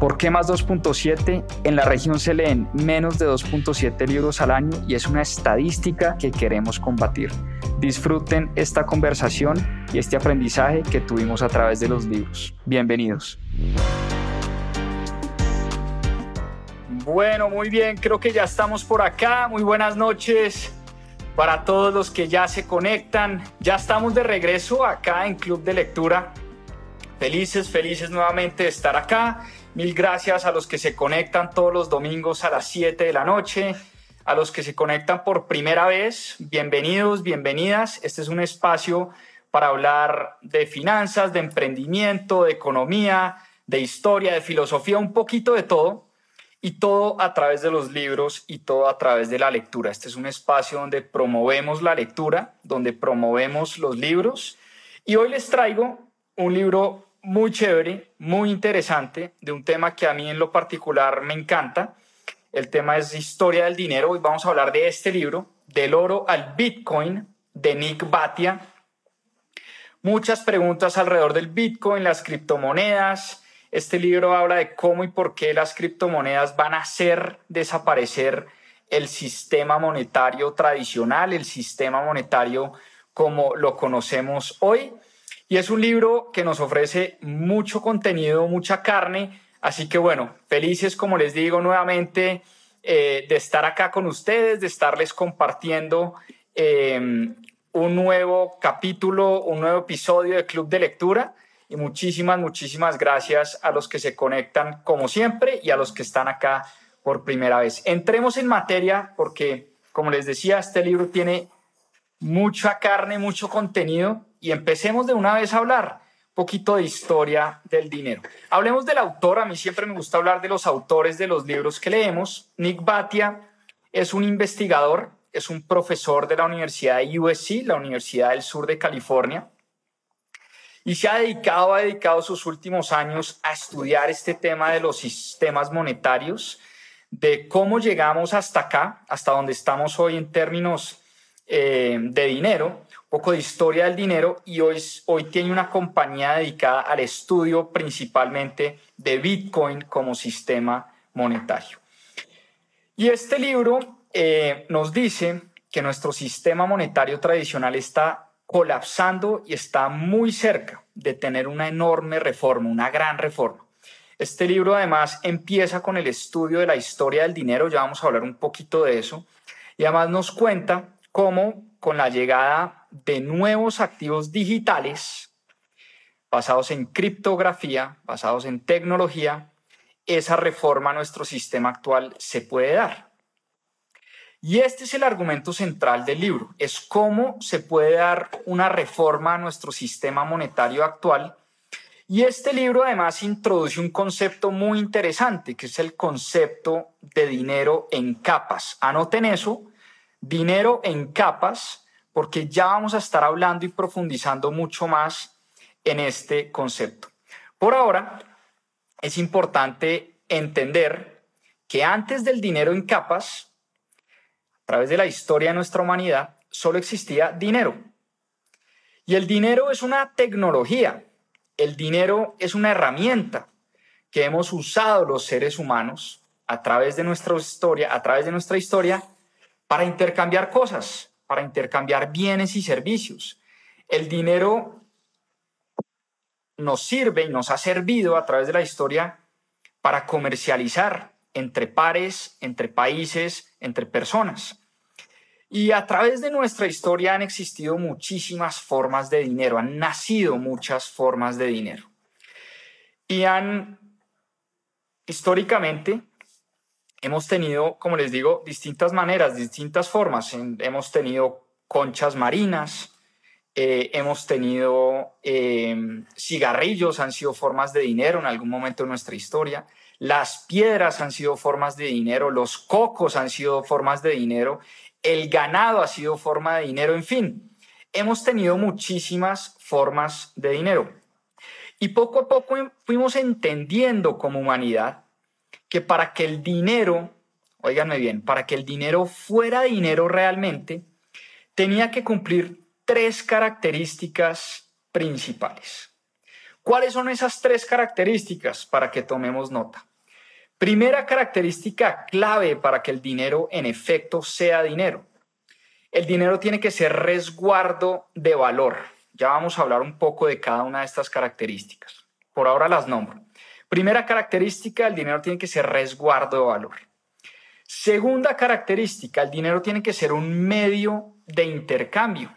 ¿Por qué más 2.7? En la región se leen menos de 2.7 libros al año y es una estadística que queremos combatir. Disfruten esta conversación y este aprendizaje que tuvimos a través de los libros. Bienvenidos. Bueno, muy bien, creo que ya estamos por acá. Muy buenas noches para todos los que ya se conectan. Ya estamos de regreso acá en Club de Lectura. Felices, felices nuevamente de estar acá Mil gracias a los que se conectan todos los domingos a las 7 de la noche, a los que se conectan por primera vez, bienvenidos, bienvenidas. Este es un espacio para hablar de finanzas, de emprendimiento, de economía, de historia, de filosofía, un poquito de todo, y todo a través de los libros y todo a través de la lectura. Este es un espacio donde promovemos la lectura, donde promovemos los libros, y hoy les traigo un libro muy chévere, muy interesante, de un tema que a mí en lo particular me encanta. El tema es Historia del Dinero. Hoy vamos a hablar de este libro, Del oro al Bitcoin, de Nick Batia. Muchas preguntas alrededor del Bitcoin, las criptomonedas. Este libro habla de cómo y por qué las criptomonedas van a hacer desaparecer el sistema monetario tradicional, el sistema monetario como lo conocemos hoy. Y es un libro que nos ofrece mucho contenido, mucha carne. Así que bueno, felices, como les digo nuevamente, eh, de estar acá con ustedes, de estarles compartiendo eh, un nuevo capítulo, un nuevo episodio de Club de Lectura. Y muchísimas, muchísimas gracias a los que se conectan como siempre y a los que están acá por primera vez. Entremos en materia porque, como les decía, este libro tiene mucha carne, mucho contenido y empecemos de una vez a hablar un poquito de historia del dinero. Hablemos del autor, a mí siempre me gusta hablar de los autores de los libros que leemos. Nick Batia es un investigador, es un profesor de la Universidad de USC, la Universidad del Sur de California, y se ha dedicado, ha dedicado sus últimos años a estudiar este tema de los sistemas monetarios, de cómo llegamos hasta acá, hasta donde estamos hoy en términos eh, de dinero, poco de historia del dinero y hoy, hoy tiene una compañía dedicada al estudio principalmente de Bitcoin como sistema monetario. Y este libro eh, nos dice que nuestro sistema monetario tradicional está colapsando y está muy cerca de tener una enorme reforma, una gran reforma. Este libro además empieza con el estudio de la historia del dinero, ya vamos a hablar un poquito de eso, y además nos cuenta cómo con la llegada de nuevos activos digitales basados en criptografía, basados en tecnología, esa reforma a nuestro sistema actual se puede dar. Y este es el argumento central del libro, es cómo se puede dar una reforma a nuestro sistema monetario actual. Y este libro además introduce un concepto muy interesante, que es el concepto de dinero en capas. Anoten eso, dinero en capas porque ya vamos a estar hablando y profundizando mucho más en este concepto. Por ahora, es importante entender que antes del dinero en capas, a través de la historia de nuestra humanidad, solo existía dinero. Y el dinero es una tecnología, el dinero es una herramienta que hemos usado los seres humanos a través de nuestra historia, a través de nuestra historia, para intercambiar cosas, para intercambiar bienes y servicios. El dinero nos sirve y nos ha servido a través de la historia para comercializar entre pares, entre países, entre personas. Y a través de nuestra historia han existido muchísimas formas de dinero, han nacido muchas formas de dinero. Y han, históricamente, hemos tenido, como les digo, distintas maneras, distintas formas. hemos tenido conchas marinas, eh, hemos tenido em, cigarrillos, han sido formas de dinero en algún momento de nuestra historia. Las piedras han sido formas de dinero, los cocos han sido formas de dinero, el ganado ha sido forma de dinero, en fin, hemos tenido muchísimas formas de dinero. Y poco a poco fuimos entendiendo como humanidad que para que el dinero, oíganme bien, para que el dinero fuera dinero realmente, tenía que cumplir tres características principales. ¿Cuáles son esas tres características para que tomemos nota? Primera característica clave para que el dinero en efecto sea dinero. El dinero tiene que ser resguardo de valor. Ya vamos a hablar un poco de cada una de estas características. Por ahora las nombro. Primera característica, el dinero tiene que ser resguardo de valor. Segunda característica, el dinero tiene que ser un medio de intercambio.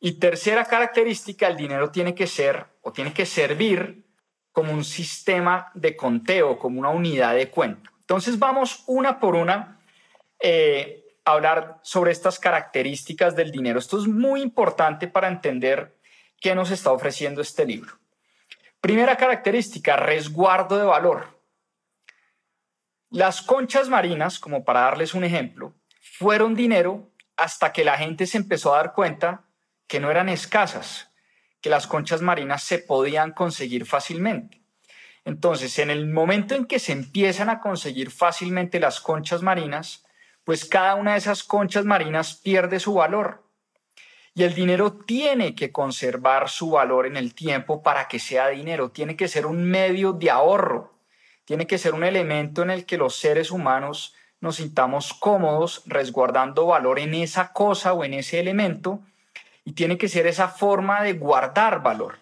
Y tercera característica, el dinero tiene que ser o tiene que servir como un sistema de conteo, como una unidad de cuenta. Entonces vamos una por una eh, a hablar sobre estas características del dinero. Esto es muy importante para entender qué nos está ofreciendo este libro. Primera característica, resguardo de valor. Las conchas marinas, como para darles un ejemplo, fueron dinero hasta que la gente se empezó a dar cuenta que no eran escasas, que las conchas marinas se podían conseguir fácilmente. Entonces, en el momento en que se empiezan a conseguir fácilmente las conchas marinas, pues cada una de esas conchas marinas pierde su valor. Y el dinero tiene que conservar su valor en el tiempo para que sea dinero, tiene que ser un medio de ahorro, tiene que ser un elemento en el que los seres humanos nos sintamos cómodos resguardando valor en esa cosa o en ese elemento. Y tiene que ser esa forma de guardar valor.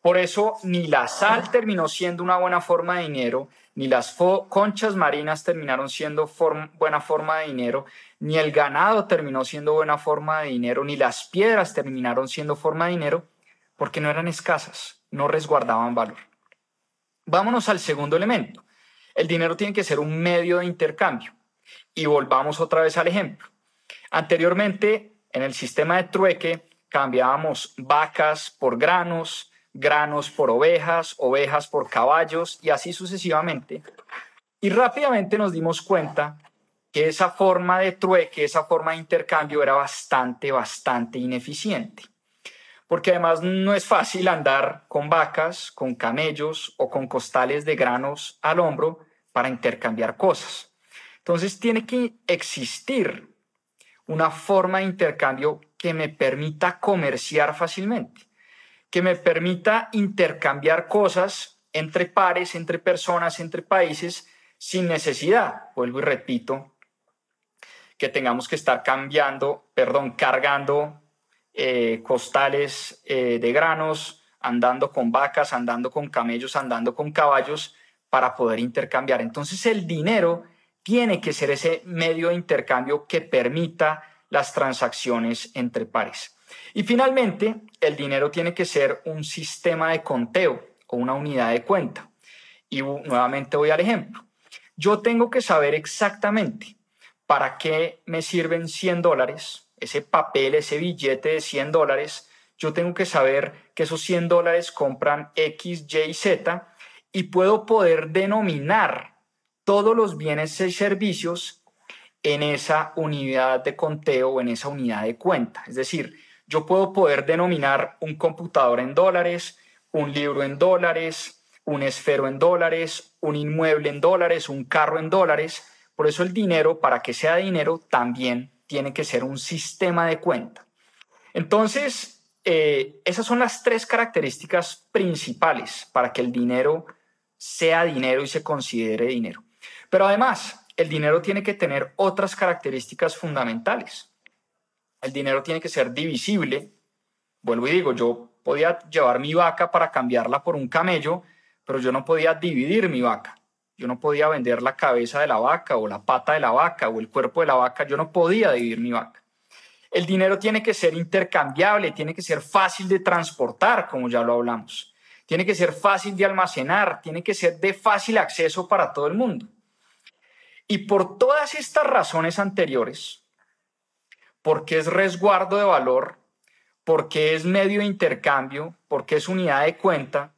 Por eso ni la sal terminó siendo una buena forma de dinero, ni las conchas marinas terminaron siendo buena forma de dinero, ni el ganado terminó siendo buena forma de dinero, ni las piedras terminaron siendo forma de dinero, porque no eran escasas, no resguardaban valor. Vámonos al segundo elemento. El dinero tiene que ser un medio de intercambio. Y volvamos otra vez al ejemplo. Anteriormente, en el sistema de trueque, cambiábamos vacas por granos, granos por ovejas, ovejas por caballos y así sucesivamente. Y rápidamente nos dimos cuenta que esa forma de trueque, esa forma de intercambio era bastante, bastante ineficiente. Porque además no es fácil andar con vacas, con camellos o con costales de granos al hombro para intercambiar cosas. Entonces tiene que existir una forma de intercambio que me permita comerciar fácilmente, que me permita intercambiar cosas entre pares, entre personas, entre países, sin necesidad, vuelvo y repito, que tengamos que estar cambiando, perdón, cargando eh, costales eh, de granos, andando con vacas, andando con camellos, andando con caballos para poder intercambiar. Entonces el dinero tiene que ser ese medio de intercambio que permita las transacciones entre pares. Y finalmente, el dinero tiene que ser un sistema de conteo o una unidad de cuenta. Y nuevamente voy al ejemplo. Yo tengo que saber exactamente para qué me sirven 100 dólares, ese papel, ese billete de 100 dólares. Yo tengo que saber que esos 100 dólares compran X, Y, Z y puedo poder denominar todos los bienes y servicios en esa unidad de conteo o en esa unidad de cuenta. Es decir, yo puedo poder denominar un computador en dólares, un libro en dólares, un esfero en dólares, un inmueble en dólares, un carro en dólares. Por eso el dinero, para que sea dinero, también tiene que ser un sistema de cuenta. Entonces, eh, esas son las tres características principales para que el dinero sea dinero y se considere dinero. Pero además, el dinero tiene que tener otras características fundamentales. El dinero tiene que ser divisible. Vuelvo y digo, yo podía llevar mi vaca para cambiarla por un camello, pero yo no podía dividir mi vaca. Yo no podía vender la cabeza de la vaca o la pata de la vaca o el cuerpo de la vaca. Yo no podía dividir mi vaca. El dinero tiene que ser intercambiable, tiene que ser fácil de transportar, como ya lo hablamos. Tiene que ser fácil de almacenar, tiene que ser de fácil acceso para todo el mundo. Y por todas estas razones anteriores, porque es resguardo de valor, porque es medio de intercambio, porque es unidad de cuenta,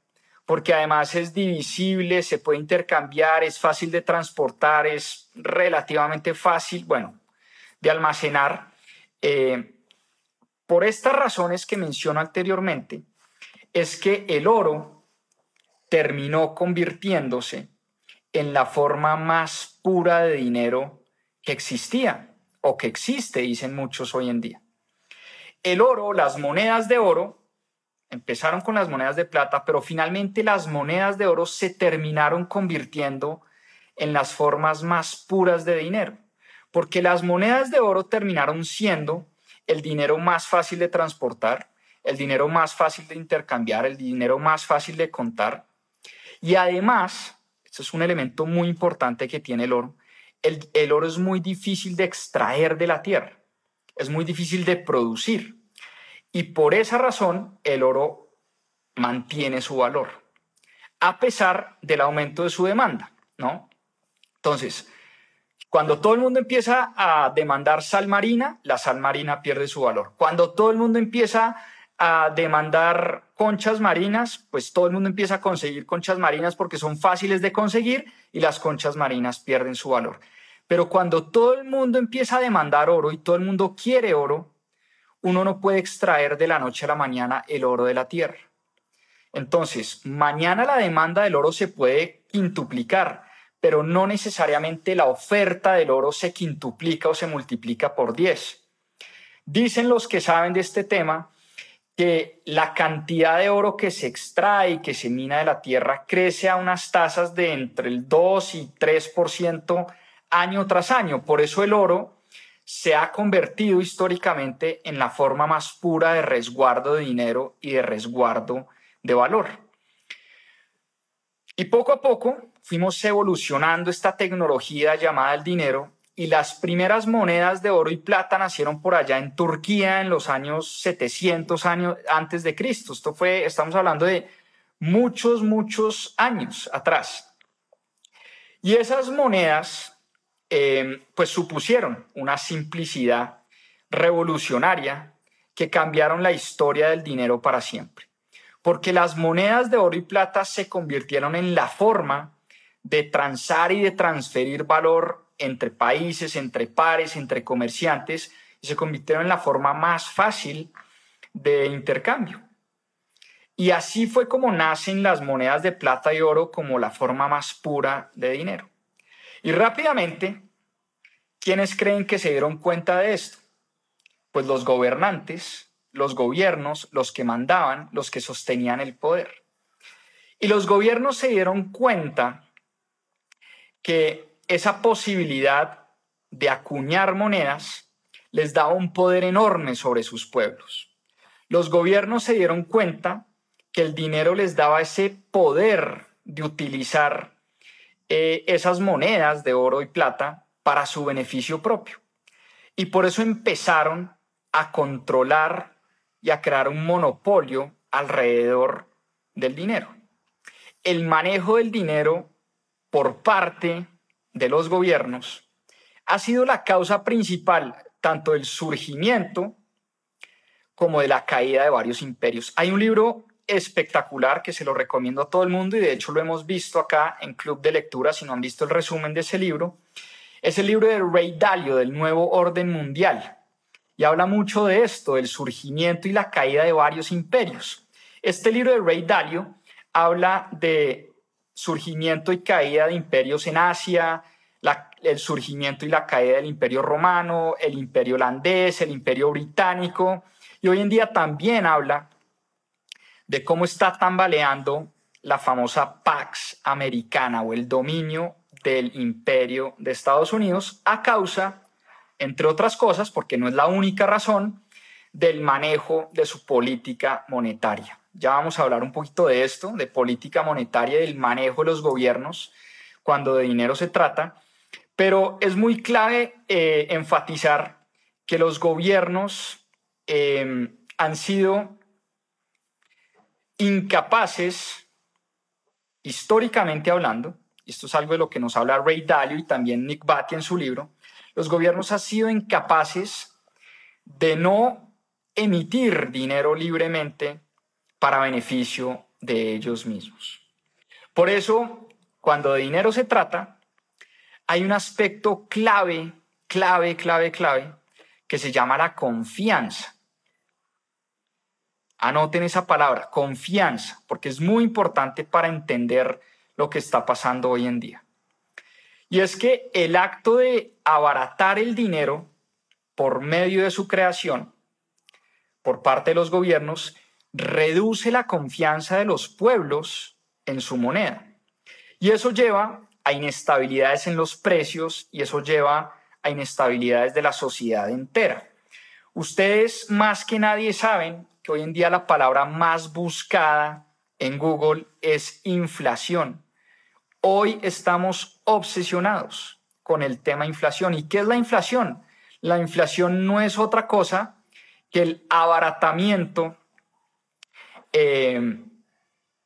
porque además es divisible, se puede intercambiar, es fácil de transportar, es relativamente fácil, bueno, de almacenar. Eh, por estas razones que menciono anteriormente, es que el oro terminó convirtiéndose en la forma más pura de dinero que existía o que existe, dicen muchos hoy en día. El oro, las monedas de oro, Empezaron con las monedas de plata, pero finalmente las monedas de oro se terminaron convirtiendo en las formas más puras de dinero, porque las monedas de oro terminaron siendo el dinero más fácil de transportar, el dinero más fácil de intercambiar, el dinero más fácil de contar. Y además, esto es un elemento muy importante que tiene el oro, el, el oro es muy difícil de extraer de la tierra, es muy difícil de producir. Y por esa razón el oro mantiene su valor, a pesar del aumento de su demanda, ¿no? Entonces, cuando todo el mundo empieza a demandar sal marina, la sal marina pierde su valor. Cuando todo el mundo empieza a demandar conchas marinas, pues todo el mundo empieza a conseguir conchas marinas porque son fáciles de conseguir y las conchas marinas pierden su valor. Pero cuando todo el mundo empieza a demandar oro y todo el mundo quiere oro, uno no puede extraer de la noche a la mañana el oro de la tierra. Entonces, mañana la demanda del oro se puede quintuplicar, pero no necesariamente la oferta del oro se quintuplica o se multiplica por 10. Dicen los que saben de este tema que la cantidad de oro que se extrae y que se mina de la tierra crece a unas tasas de entre el 2 y 3% año tras año. Por eso el oro se ha convertido históricamente en la forma más pura de resguardo de dinero y de resguardo de valor. Y poco a poco fuimos evolucionando esta tecnología llamada el dinero y las primeras monedas de oro y plata nacieron por allá en Turquía en los años 700 años antes de Cristo. Esto fue, estamos hablando de muchos, muchos años atrás. Y esas monedas Em, pues supusieron una simplicidad revolucionaria que cambiaron la historia del dinero para siempre. Porque las monedas de oro y plata se convirtieron en la forma de transar y de transferir valor entre países, entre pares, entre comerciantes, y se convirtieron en la forma más fácil de intercambio. Y así fue como nacen las monedas de plata y oro como la forma más pura de dinero. Y rápidamente, ¿quiénes creen que se dieron cuenta de esto? Pues los gobernantes, los gobiernos, los que mandaban, los que sostenían el poder. Y los gobiernos se dieron cuenta que esa posibilidad de acuñar monedas les daba un poder enorme sobre sus pueblos. Los gobiernos se dieron cuenta que el dinero les daba ese poder de utilizar eh, esas monedas de oro y plata para su beneficio propio. Y por eso empezaron a controlar y a crear un monopolio alrededor del dinero. El manejo del dinero por parte de los gobiernos ha sido la causa principal tanto del surgimiento como de la caída de varios imperios. Hay un libro espectacular que se lo recomiendo a todo el mundo y de hecho lo hemos visto acá en Club de Lectura, si no han visto el resumen de ese libro. Es el libro de Ray Dalio, del nuevo orden mundial, y habla mucho de esto, del surgimiento y la caída de varios imperios. Este libro de Ray Dalio habla de surgimiento y caída de imperios en Asia, el surgimiento y la caída del imperio romano, el imperio holandés, el imperio británico, y hoy en día también habla de cómo está tambaleando la famosa Pax americana o el dominio del imperio de Estados Unidos a causa, entre otras cosas, porque no es la única razón, del manejo de su política monetaria. Ya vamos a hablar un poquito de esto, de política monetaria y del manejo de los gobiernos cuando de dinero se trata, pero es muy clave eh, enfatizar que los gobiernos eh, han sido incapaces, históricamente hablando, esto es algo de lo que nos habla Ray Dalio y también Nick Batty en su libro, los gobiernos han sido incapaces de no emitir dinero libremente para beneficio de ellos mismos. Por eso, cuando de dinero se trata, hay un aspecto clave, clave, clave, clave, que se llama la confianza. Anoten esa palabra, confianza, porque es muy importante para entender lo que está pasando hoy en día. Y es que el acto de abaratar el dinero por medio de su creación por parte de los gobiernos reduce la confianza de los pueblos en su moneda. Y eso lleva a inestabilidades en los precios y eso lleva a inestabilidades de la sociedad entera. Ustedes más que nadie saben que hoy en día la palabra más buscada en Google es inflación. Hoy estamos obsesionados con el tema inflación. ¿Y qué es la inflación? La inflación no es otra cosa que el abaratamiento eh,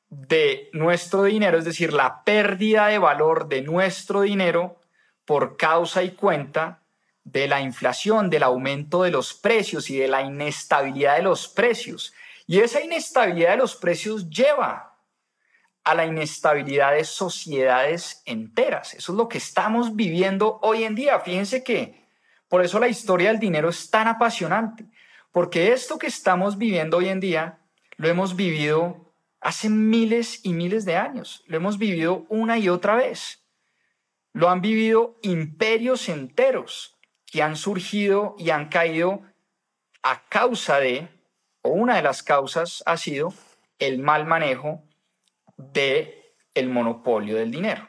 de nuestro dinero, es decir, la pérdida de valor de nuestro dinero por causa y cuenta de la inflación, del aumento de los precios y de la inestabilidad de los precios. Y esa inestabilidad de los precios lleva a la inestabilidad de sociedades enteras. Eso es lo que estamos viviendo hoy en día. Fíjense que por eso la historia del dinero es tan apasionante, porque esto que estamos viviendo hoy en día lo hemos vivido hace miles y miles de años, lo hemos vivido una y otra vez. Lo han vivido imperios enteros que han surgido y han caído a causa de, o una de las causas ha sido el mal manejo de el monopolio del dinero.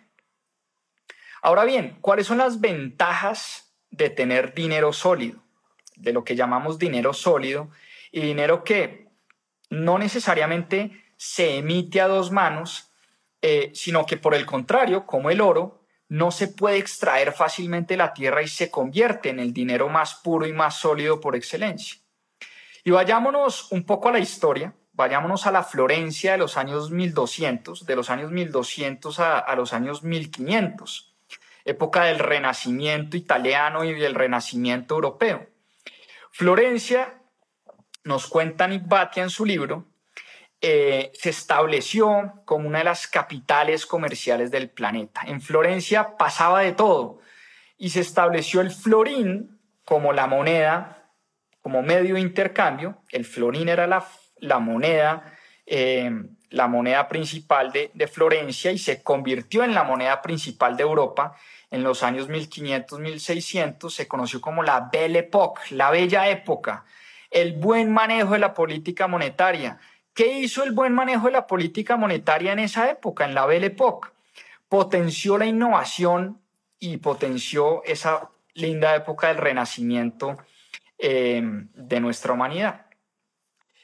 Ahora bien, ¿cuáles son las ventajas de tener dinero sólido? De lo que llamamos dinero sólido y dinero que no necesariamente se emite a dos manos, eh, sino que por el contrario, como el oro, no se puede extraer fácilmente la tierra y se convierte en el dinero más puro y más sólido por excelencia. Y vayámonos un poco a la historia, vayámonos a la Florencia de los años 1200, de los años 1200 a, a los años 1500, época del Renacimiento italiano y del Renacimiento europeo. Florencia, nos cuenta Nick en su libro, eh, se estableció como una de las capitales comerciales del planeta. En Florencia pasaba de todo y se estableció el florín como la moneda, como medio de intercambio. El florín era la, la moneda, eh, la moneda principal de, de Florencia y se convirtió en la moneda principal de Europa en los años 1500-1600. Se conoció como la Belle Époque, la bella época, el buen manejo de la política monetaria ¿Qué hizo el buen manejo de la política monetaria en esa época, en la Belle Époque? Potenció la innovación y potenció esa linda época del renacimiento eh, de nuestra humanidad.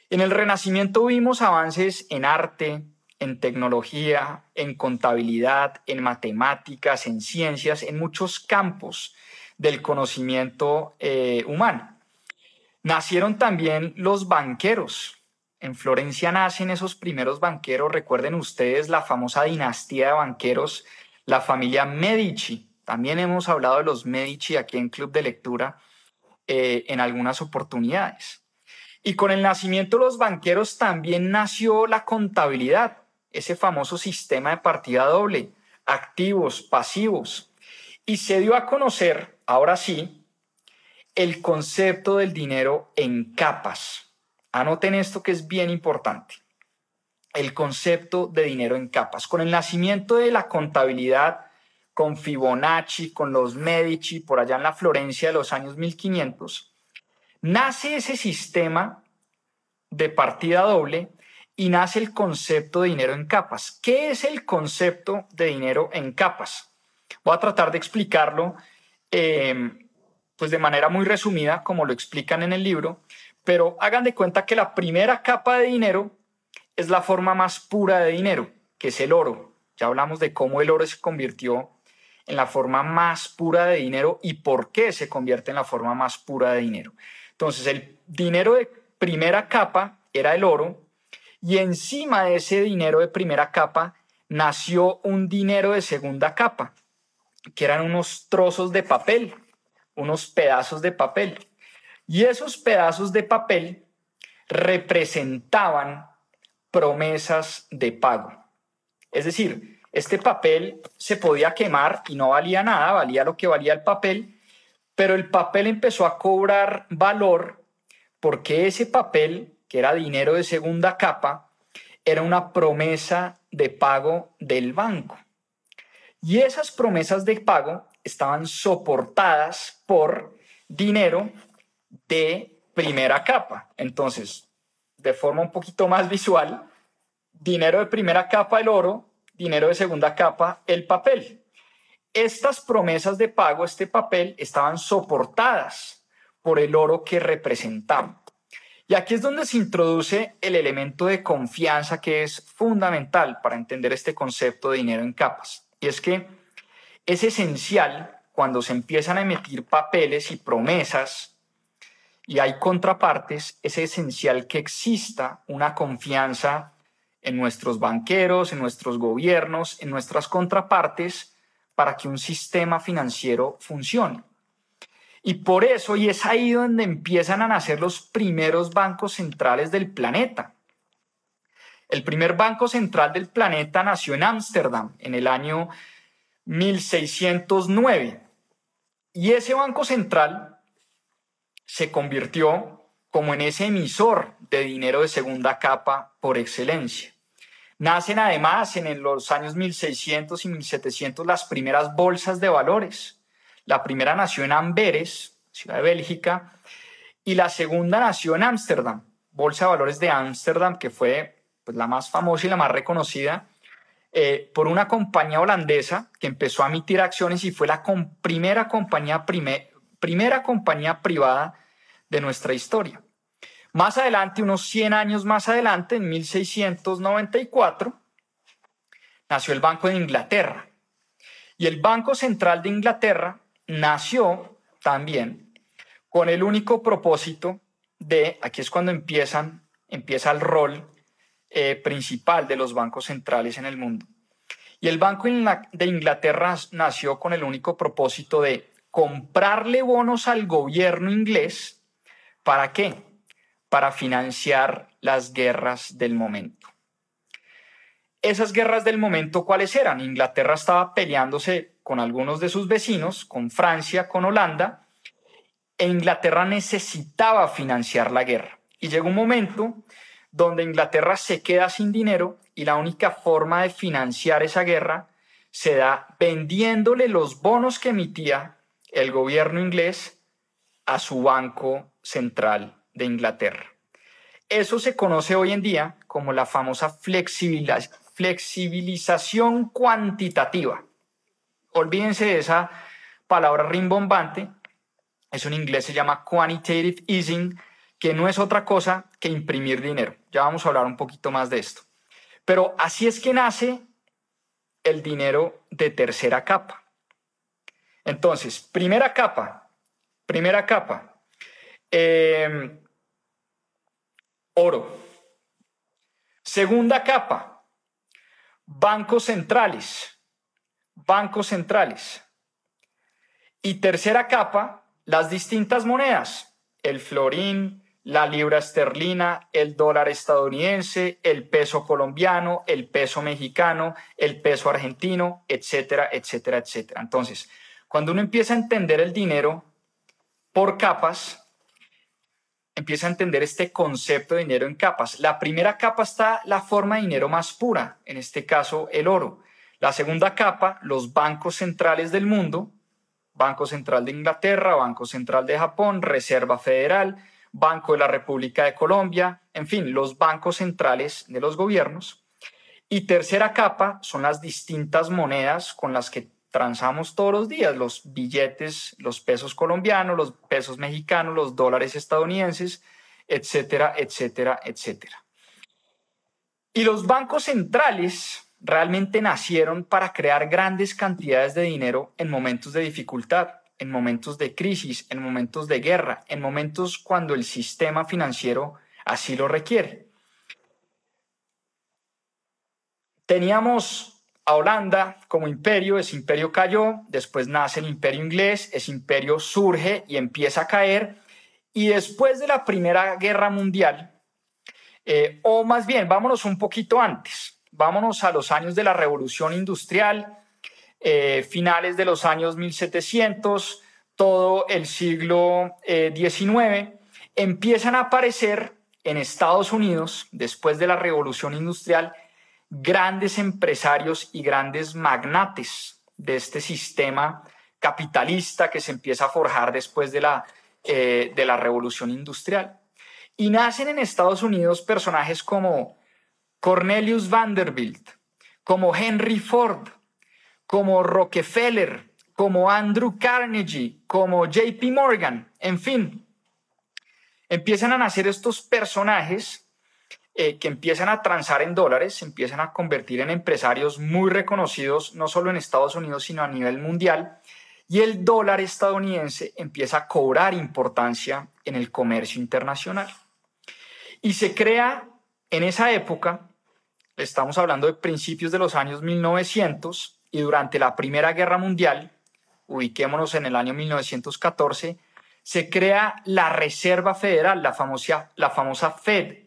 En el renacimiento vimos avances en arte, en tecnología, en contabilidad, en matemáticas, en ciencias, en muchos campos del conocimiento eh, humano. Nacieron también los banqueros, en Florencia nacen esos primeros banqueros, recuerden ustedes la famosa dinastía de banqueros, la familia Medici. También hemos hablado de los Medici aquí en Club de Lectura eh, en algunas oportunidades. Y con el nacimiento de los banqueros también nació la contabilidad, ese famoso sistema de partida doble, activos, pasivos. Y se dio a conocer, ahora sí, el concepto del dinero en capas. Anoten esto que es bien importante. El concepto de dinero en capas. Con el nacimiento de la contabilidad, con Fibonacci, con los Medici, por allá en la Florencia de los años 1500, nace ese sistema de partida doble y nace el concepto de dinero en capas. ¿Qué es el concepto de dinero en capas? Voy a tratar de explicarlo eh, pues de manera muy resumida, como lo explican en el libro, pero hagan de cuenta que la primera capa de dinero es la forma más pura de dinero, que es el oro. Ya hablamos de cómo el oro se convirtió en la forma más pura de dinero y por qué se convierte en la forma más pura de dinero. Entonces, el dinero de primera capa era el oro y encima de ese dinero de primera capa nació un dinero de segunda capa, que eran unos trozos de papel, unos pedazos de papel. Y esos pedazos de papel representaban promesas de pago. Es decir, este papel se podía quemar y no valía nada, valía lo que valía el papel, pero el papel empezó a cobrar valor porque ese papel, que era dinero de segunda capa, era una promesa de pago del banco. Y esas promesas de pago estaban soportadas por dinero de primera capa. Entonces, de forma un poquito más visual, dinero de primera capa el oro, dinero de segunda capa el papel. Estas promesas de pago, este papel, estaban soportadas por el oro que representaban. Y aquí es donde se introduce el elemento de confianza que es fundamental para entender este concepto de dinero en capas. Y es que es esencial cuando se empiezan a emitir papeles y promesas y hay contrapartes, es esencial que exista una confianza en nuestros banqueros, en nuestros gobiernos, en nuestras contrapartes, para que un sistema financiero funcione. Y por eso, y es ahí donde empiezan a nacer los primeros bancos centrales del planeta. El primer banco central del planeta nació en Ámsterdam en el año 1609. Y ese banco central se convirtió como en ese emisor de dinero de segunda capa por excelencia. Nacen además en los años 1600 y 1700 las primeras bolsas de valores. La primera nació en Amberes, ciudad de Bélgica, y la segunda nació en Ámsterdam, Bolsa de Valores de Ámsterdam, que fue pues, la más famosa y la más reconocida eh, por una compañía holandesa que empezó a emitir acciones y fue la primera, compañía primera compañía privada de nuestra historia. Más adelante, unos 100 años más adelante, en 1694, nació el Banco de Inglaterra. Y el Banco Central de Inglaterra nació también con el único propósito de, aquí es cuando empiezan, empieza el rol eh, principal de los bancos centrales en el mundo. Y el Banco de Inglaterra nació con el único propósito de comprarle bonos al gobierno inglés. ¿Para qué? Para financiar las guerras del momento. Esas guerras del momento, ¿cuáles eran? Inglaterra estaba peleándose con algunos de sus vecinos, con Francia, con Holanda, e Inglaterra necesitaba financiar la guerra. Y llegó un momento donde Inglaterra se queda sin dinero y la única forma de financiar esa guerra se da vendiéndole los bonos que emitía el gobierno inglés a su Banco Central de Inglaterra. Eso se conoce hoy en día como la famosa flexibilización cuantitativa. Olvídense de esa palabra rimbombante. Eso en inglés se llama quantitative easing que no es otra cosa que imprimir dinero. Ya vamos a hablar un poquito más de esto. Pero así es que nace el dinero de tercera capa. Entonces, primera capa, primera capa, em, oro. Segunda capa, bancos centrales, bancos centrales. Y tercera capa, las distintas monedas, el florín, la libra esterlina, el dólar estadounidense, el peso colombiano, el peso mexicano, el peso argentino, etcétera, etcétera, etcétera. Entonces, cuando uno empieza a entender el dinero por capas, empieza a entender este concepto de dinero en capas. La primera capa está la forma de dinero más pura, en este caso el oro. La segunda capa, los bancos centrales del mundo, Banco Central de Inglaterra, Banco Central de Japón, Reserva Federal, Banco de la República de Colombia, en fin, los bancos centrales de los gobiernos. Y tercera capa son las distintas monedas con las que transamos todos los días, los billetes, los pesos colombianos, los pesos mexicanos, los dólares estadounidenses, etcétera, etcétera, etcétera. Y los bancos centrales realmente nacieron para crear grandes cantidades de dinero en momentos de dificultad, en momentos de crisis, en momentos de guerra, en momentos cuando el sistema financiero así lo requiere. Teníamos a Holanda como imperio, ese imperio cayó, después nace el imperio inglés, ese imperio surge y empieza a caer, y después de la Primera Guerra Mundial, eh, o más bien, vámonos un poquito antes, vámonos a los años de la Revolución Industrial, eh, finales de los años 1700, todo el siglo XIX, eh, empiezan a aparecer en Estados Unidos, después de la Revolución Industrial, grandes empresarios y grandes magnates de este sistema capitalista que se empieza a forjar después de la, eh, de la Revolución Industrial. Y nacen en Estados Unidos personajes como Cornelius Vanderbilt, como Henry Ford, como Rockefeller, como Andrew Carnegie, como JP Morgan, en fin. Empiezan a nacer estos personajes eh, que empiezan a transar en dólares, se empiezan a convertir en empresarios muy reconocidos, no solo en Estados Unidos, sino a nivel mundial. Y el dólar estadounidense empieza a cobrar importancia en el comercio internacional. Y se crea en esa época estamos hablando de principios de los años 1900 y durante la Primera Guerra Mundial, ubiquémonos en el año 1914, se crea la Reserva Federal, la famosa, la famosa Fed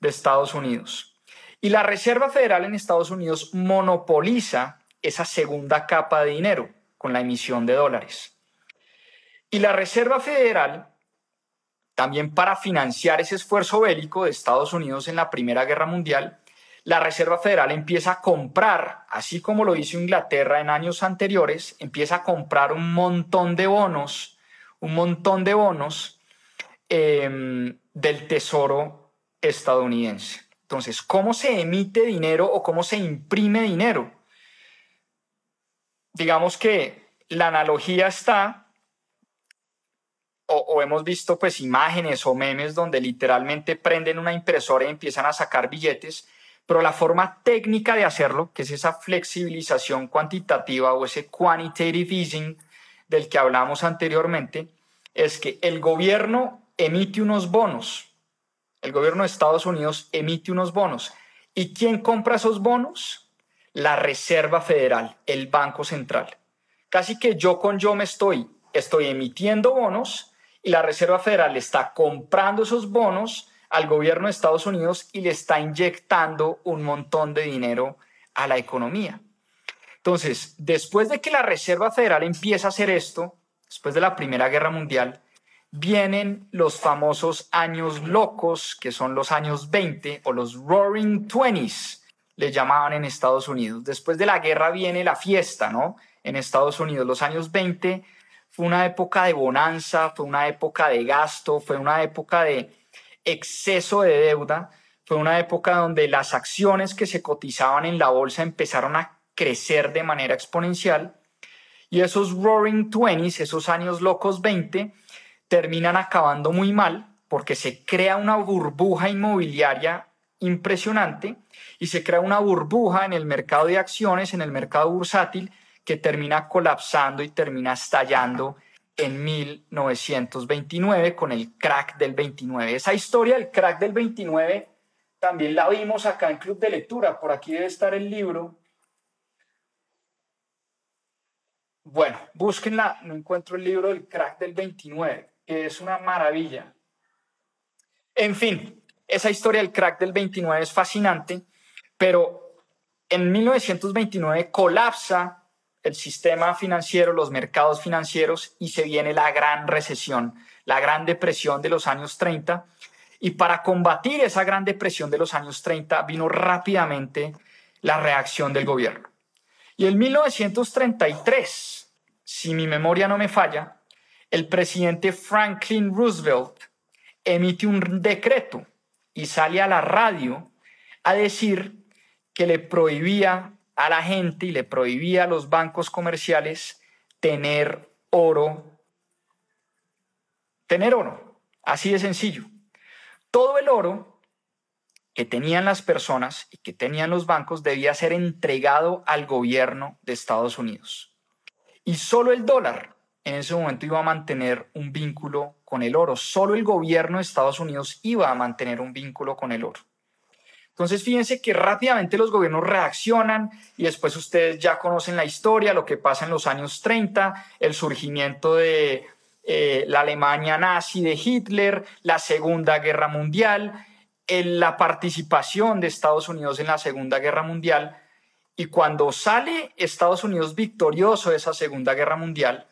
de Estados Unidos. Y la Reserva Federal en Estados Unidos monopoliza esa segunda capa de dinero con la emisión de dólares. Y la Reserva Federal, también para financiar ese esfuerzo bélico de Estados Unidos en la Primera Guerra Mundial, la Reserva Federal empieza a comprar, así como lo hizo Inglaterra en años anteriores, empieza a comprar un montón de bonos, un montón de bonos em, del Tesoro estadounidense. Entonces, ¿cómo se emite dinero o cómo se imprime dinero? Digamos que la analogía está, o, o, hemos visto pues imágenes o memes donde literalmente prenden una impresora y empiezan a sacar billetes pero la forma técnica de hacerlo, que es esa flexibilización cuantitativa o ese quantitative easing del que hablamos anteriormente, es que el gobierno emite unos bonos. El gobierno de Estados Unidos emite unos bonos. ¿Y quién compra esos bonos? La Reserva Federal, el Banco Central. Casi que yo con yo me estoy, estoy emitiendo bonos y la Reserva Federal está comprando esos bonos al gobierno de Estados Unidos y le está inyectando un montón de dinero a la economía. Entonces, después de que la Reserva Federal empieza a hacer esto, después de la Primera Guerra Mundial, vienen los famosos años locos, que son los años 20 o los Roaring Twenties, le llamaban en Estados Unidos. Después de la guerra viene la fiesta, ¿no? En Estados Unidos, los años 20 fue una época de bonanza, fue una época de gasto, fue una época de exceso de deuda. Fue una época donde las acciones que se cotizaban en la bolsa empezaron a crecer de manera exponencial y esos Roaring Twenties, esos años locos 20, terminan acabando muy mal porque se crea una burbuja inmobiliaria impresionante y se crea una burbuja en el mercado de acciones, en el mercado bursátil, que termina colapsando y termina estallando en 1929 con el crack del 29. Esa historia del crack del 29 también la vimos acá en Club de Lectura. Por aquí debe estar el libro. Bueno, búsquenla. No encuentro el libro del crack del 29, que es una maravilla. En fin, esa historia del crack del 29 es fascinante, pero en 1929 colapsa el sistema financiero, los mercados financieros y se viene la gran recesión, la gran depresión de los años 30. Y para combatir esa gran depresión de los años 30 vino rápidamente la reacción del gobierno. Y en 1933, si mi memoria no me falla, el presidente Franklin Roosevelt emite un decreto y sale a la radio a decir que le prohibía a la gente y le prohibía a los bancos comerciales tener oro. Tener oro, así de sencillo. Todo el oro que tenían las personas y que tenían los bancos debía ser entregado al gobierno de Estados Unidos. Y solo el dólar en ese momento iba a mantener un vínculo con el oro. Solo el gobierno de Estados Unidos iba a mantener un vínculo con el oro. Entonces, fíjense que rápidamente los gobiernos reaccionan y después ustedes ya conocen la historia, lo que pasa en los años 30, el surgimiento de eh, la Alemania nazi de Hitler, la Segunda Guerra Mundial, la participación de Estados Unidos en la Segunda Guerra Mundial. Y cuando sale Estados Unidos victorioso de esa Segunda Guerra Mundial,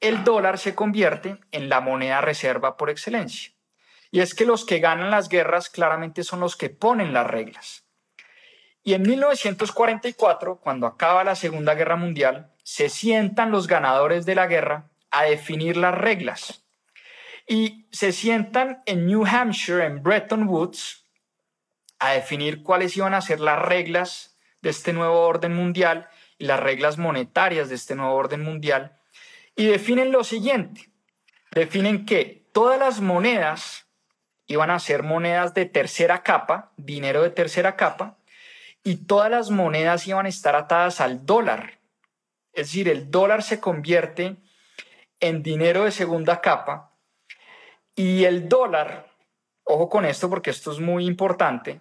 el dólar se convierte en la moneda reserva por excelencia. Y es que los que ganan las guerras claramente son los que ponen las reglas. Y en 1944, cuando acaba la Segunda Guerra Mundial, se sientan los ganadores de la guerra a definir las reglas. Y se sientan en New Hampshire, en Bretton Woods, a definir cuáles iban a ser las reglas de este nuevo orden mundial y las reglas monetarias de este nuevo orden mundial. Y definen lo siguiente. Definen que todas las monedas iban a ser monedas de tercera capa, dinero de tercera capa, y todas las monedas iban a estar atadas al dólar. Es decir, el dólar se convierte en dinero de segunda capa y el dólar, ojo con esto porque esto es muy importante,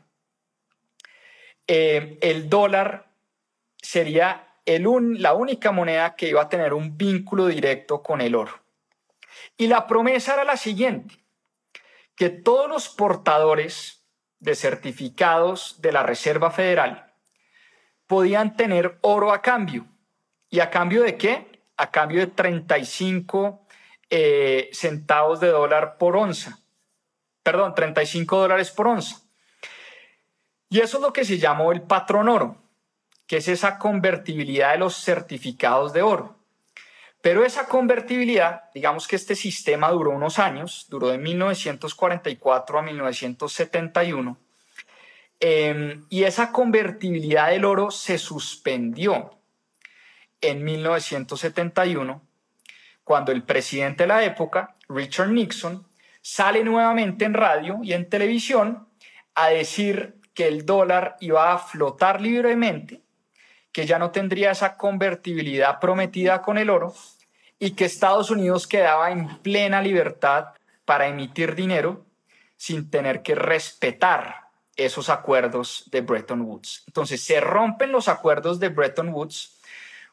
eh, el dólar sería el la única moneda que iba a tener un vínculo directo con el oro. Y la promesa era la siguiente, que todos los portadores de certificados de la Reserva Federal podían tener oro a cambio. ¿Y a cambio de qué? A cambio de 35 eh, centavos de dólar por onza. Perdón, 35 dólares por onza. Y eso es lo que se llamó el patrón oro, que es esa convertibilidad de los certificados de oro. Pero esa convertibilidad, digamos que este sistema duró unos años, duró de 1944 a 1971, em, y esa convertibilidad del oro se suspendió en 1971, cuando el presidente de la época, Richard Nixon, sale nuevamente en radio y en televisión a decir que el dólar iba a flotar libremente que ya no tendría esa convertibilidad prometida con el oro y que Estados Unidos quedaba en plena libertad para emitir dinero sin tener que respetar esos acuerdos de Bretton Woods. Entonces se rompen los acuerdos de Bretton Woods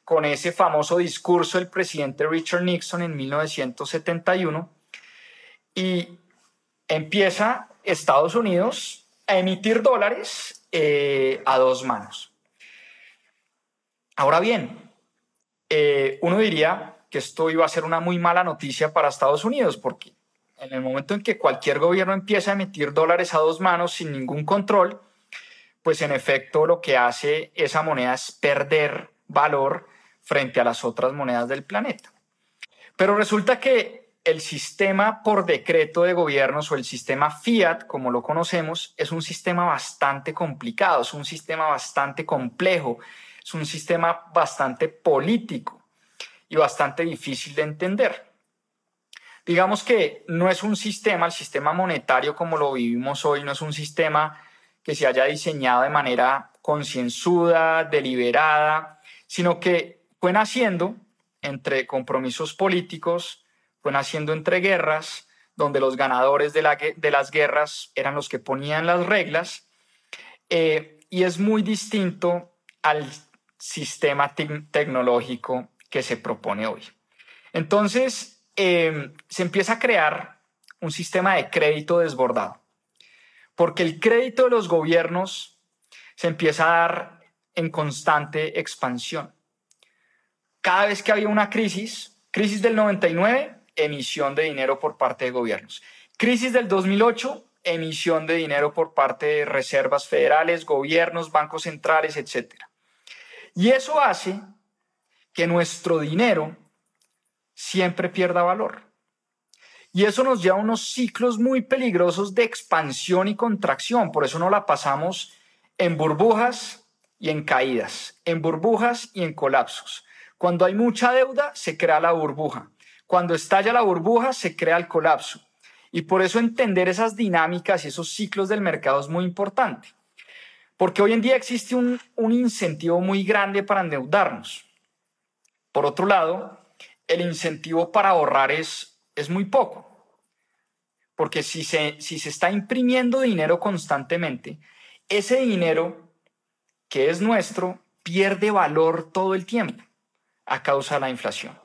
con ese famoso discurso del presidente Richard Nixon en 1971 y empieza Estados Unidos a emitir dólares eh, a dos manos. Ahora bien, eh, uno diría que esto iba a ser una muy mala noticia para Estados Unidos, porque en el momento en que cualquier gobierno empieza a emitir dólares a dos manos sin ningún control, pues en efecto lo que hace esa moneda es perder valor frente a las otras monedas del planeta. Pero resulta que el sistema por decreto de gobiernos o el sistema fiat, como lo conocemos, es un sistema bastante complicado, es un sistema bastante complejo es un sistema bastante político y bastante difícil de entender. Digamos que no es un sistema, el sistema monetario como lo vivimos hoy, no es un sistema que se haya diseñado de manera concienzuda, deliberada, sino que fue naciendo entre compromisos políticos, fue naciendo entre guerras, donde los ganadores de, las guerras eran los que ponían las reglas, eh, y es muy distinto al sistema tecnológico que se propone hoy. Entonces, em, se empieza a crear un sistema de crédito desbordado, porque el crédito de los gobiernos se empieza a dar en constante expansión. Cada vez que había una crisis, crisis del 99, emisión de dinero por parte de gobiernos. Crisis del 2008, emisión de dinero por parte de reservas federales, gobiernos, bancos centrales, etcétera. Y eso hace que nuestro dinero siempre pierda valor. Y eso nos lleva a unos ciclos muy peligrosos de expansión y contracción. Por eso no la pasamos en burbujas y en caídas, en burbujas y en colapsos. Cuando hay mucha deuda, se crea la burbuja. Cuando estalla la burbuja, se crea el colapso. Y por eso entender esas dinámicas y esos ciclos del mercado es muy importante. Porque hoy en día existe un, incentivo muy grande para endeudarnos. Por otro lado, el incentivo para ahorrar es, es muy poco. Porque si se, si se está imprimiendo dinero constantemente, ese dinero que es nuestro pierde valor todo el tiempo a causa de la inflación.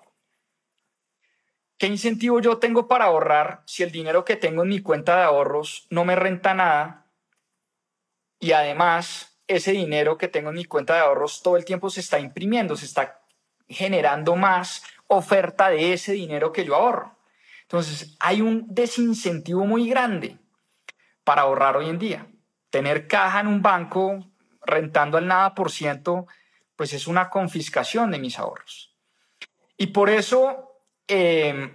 ¿Qué incentivo yo tengo para ahorrar si el dinero que tengo en mi cuenta de ahorros no me renta nada y además ese dinero que tengo en mi cuenta de ahorros todo el tiempo se está imprimiendo, se está generando más oferta de ese dinero que yo ahorro. Entonces, hay un desincentivo muy grande para ahorrar hoy en día. Tener caja en un banco rentando al nada por ciento, pues es una confiscación de mis ahorros. Y por eso, em,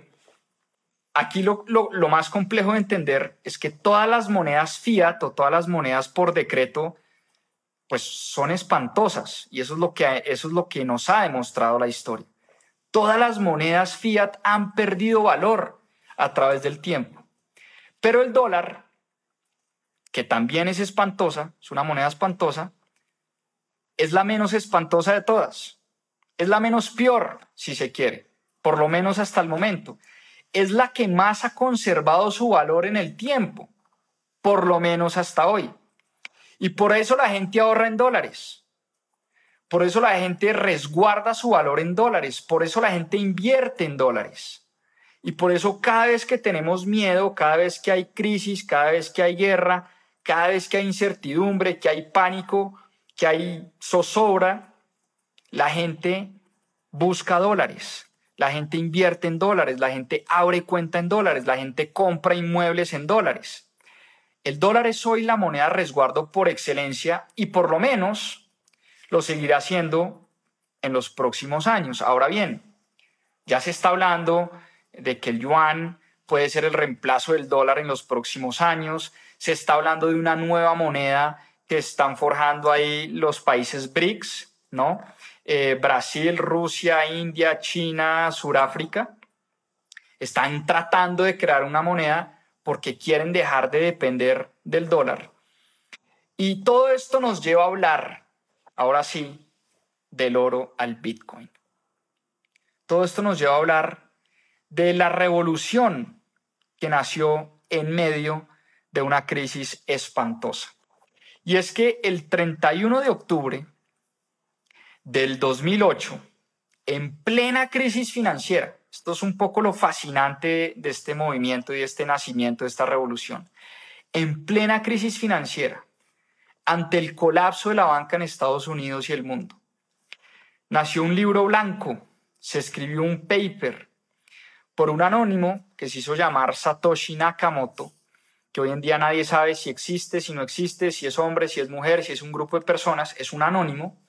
aquí lo, más complejo de entender es que todas las monedas fiat o todas las monedas por decreto, pues son espantosas. Y eso es lo que, eso es lo que nos ha demostrado la historia. Todas las monedas fiat han perdido valor a través del tiempo. Pero el dólar, que también es espantosa, es una moneda espantosa, es la menos espantosa de todas. Es la menos peor, si se quiere, por lo menos hasta el momento es la que más ha conservado su valor en el tiempo, por lo menos hasta hoy. Y por eso la gente ahorra en dólares. Por eso la gente resguarda su valor en dólares. Por eso la gente invierte en dólares. Y por eso cada vez que tenemos miedo, cada vez que hay crisis, cada vez que hay guerra, cada vez que hay incertidumbre, que hay pánico, que hay zozobra, la gente busca dólares. La gente invierte en dólares, la gente abre cuenta en dólares, la gente compra inmuebles en dólares. El dólar es hoy la moneda resguardo por excelencia y por lo menos lo seguirá siendo en los próximos años. Ahora bien, ya se está hablando de que el yuan puede ser el reemplazo del dólar en los próximos años. Se está hablando de una nueva moneda que están forjando ahí los países BRICS, ¿no? Eh, Brasil, Rusia, India, China, Suráfrica, están tratando de crear una moneda porque quieren dejar de depender del dólar. Y todo esto nos lleva a hablar, ahora sí, del oro al Bitcoin. Todo esto nos lleva a hablar de la revolución que nació en medio de una crisis espantosa. Y es que el 31 de octubre del 2008, en plena crisis financiera. Esto es un poco lo fascinante de este movimiento y de este nacimiento, de esta revolución. En plena crisis financiera, ante el colapso de la banca en Estados Unidos y el mundo, nació un libro blanco, se escribió un paper por un anónimo que se hizo llamar Satoshi Nakamoto, que hoy en día nadie sabe si existe, si no existe, si es hombre, si es mujer, si es un grupo de personas, es un anónimo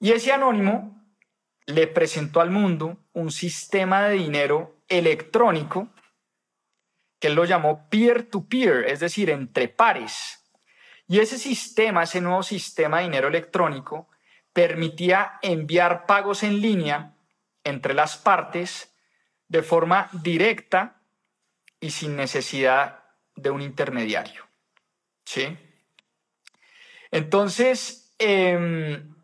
y ese anónimo le presentó al mundo un sistema de dinero electrónico que él lo llamó peer-to-peer, es decir, entre pares. Y ese sistema, ese nuevo sistema de dinero electrónico, permitía enviar pagos en línea entre las partes de forma directa y sin necesidad de un intermediario. ¿Sí? Entonces, em,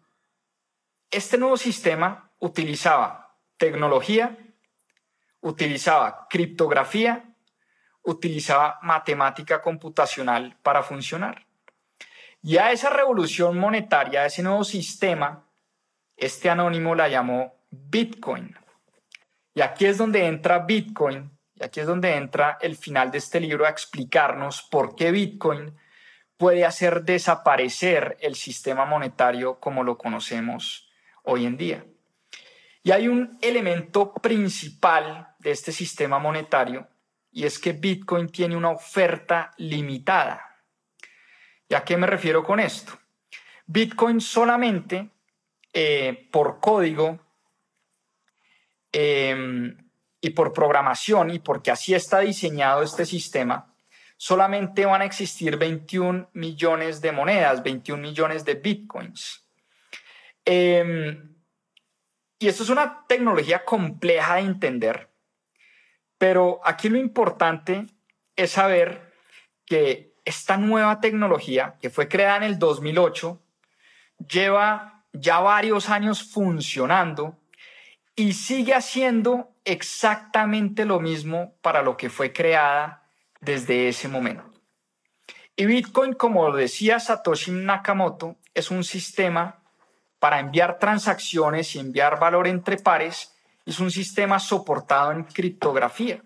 este nuevo sistema utilizaba tecnología, utilizaba criptografía, utilizaba matemática computacional para funcionar. Y a esa revolución monetaria, a ese nuevo sistema, este anónimo la llamó Bitcoin. Y aquí es donde entra Bitcoin, y aquí es donde entra el final de este libro a explicarnos por qué Bitcoin puede hacer desaparecer el sistema monetario como lo conocemos hoy en día. Y hay un elemento principal de este sistema monetario y es que Bitcoin tiene una oferta limitada. ¿Y a qué me refiero con esto? Bitcoin solamente eh, por código em, y por programación y porque así está diseñado este sistema, solamente van a existir 21 millones de monedas, 21 millones de bitcoins. Em, y esto es una tecnología compleja de entender, pero aquí lo importante es saber que esta nueva tecnología, que fue creada en el 2008, lleva ya varios años funcionando y sigue haciendo exactamente lo mismo para lo que fue creada desde ese momento. Y Bitcoin, como decía Satoshi Nakamoto, es un sistema para enviar transacciones y enviar valor entre pares. Es un sistema soportado en criptografía.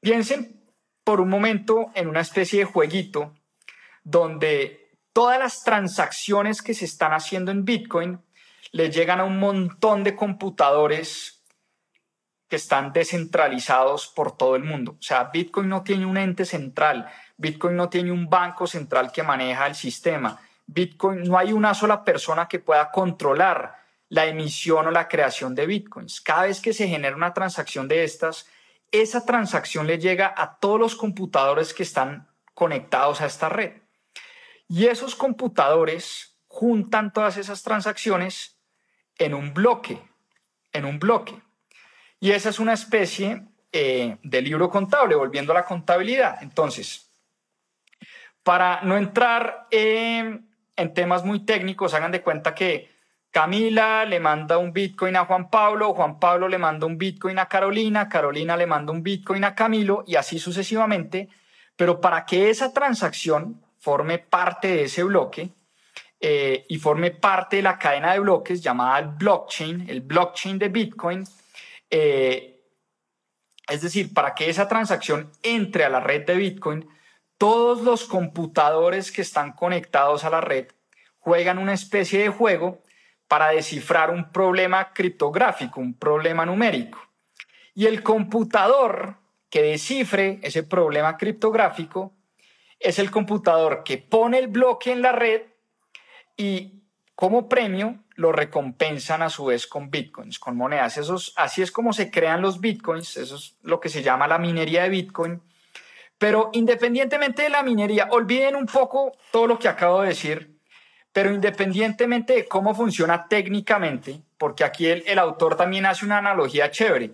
Piensen por un momento en una especie de jueguito donde todas las transacciones que se están haciendo en Bitcoin le llegan a un montón de computadores que están descentralizados por todo el mundo. O sea, Bitcoin no tiene un ente central, Bitcoin no tiene un banco central que maneja el sistema, Bitcoin no hay una sola persona que pueda controlar la emisión o la creación de Bitcoins. Cada vez que se genera una transacción de estas, esa transacción le llega a todos los computadores que están conectados a esta red. Y esos computadores juntan todas esas transacciones en un bloque, en un bloque. Y esa es una especie eh, de libro contable, volviendo a la contabilidad. Entonces, para no entrar en temas muy técnicos, hagan de cuenta que Camila le manda un Bitcoin a Juan Pablo, Juan Pablo le manda un Bitcoin a Carolina, Carolina le manda un Bitcoin a Camilo y así sucesivamente. Pero para que esa transacción forme parte de ese bloque eh, y forme parte de la cadena de bloques llamada el blockchain, el blockchain de Bitcoin, eh, es decir, para que esa transacción entre a la red de Bitcoin, todos los computadores que están conectados a la red juegan una especie de juego para descifrar un problema criptográfico, un problema numérico. Y el computador que descifre ese problema criptográfico es el computador que pone el bloque en la red y como premio lo recompensan a su vez con bitcoins, con monedas. así es como se crean los bitcoins, eso es lo que se llama la minería de bitcoin. Pero independientemente de la minería, olviden un poco todo lo que acabo de decir, pero independientemente de cómo funciona técnicamente, porque aquí el, autor también hace una analogía chévere,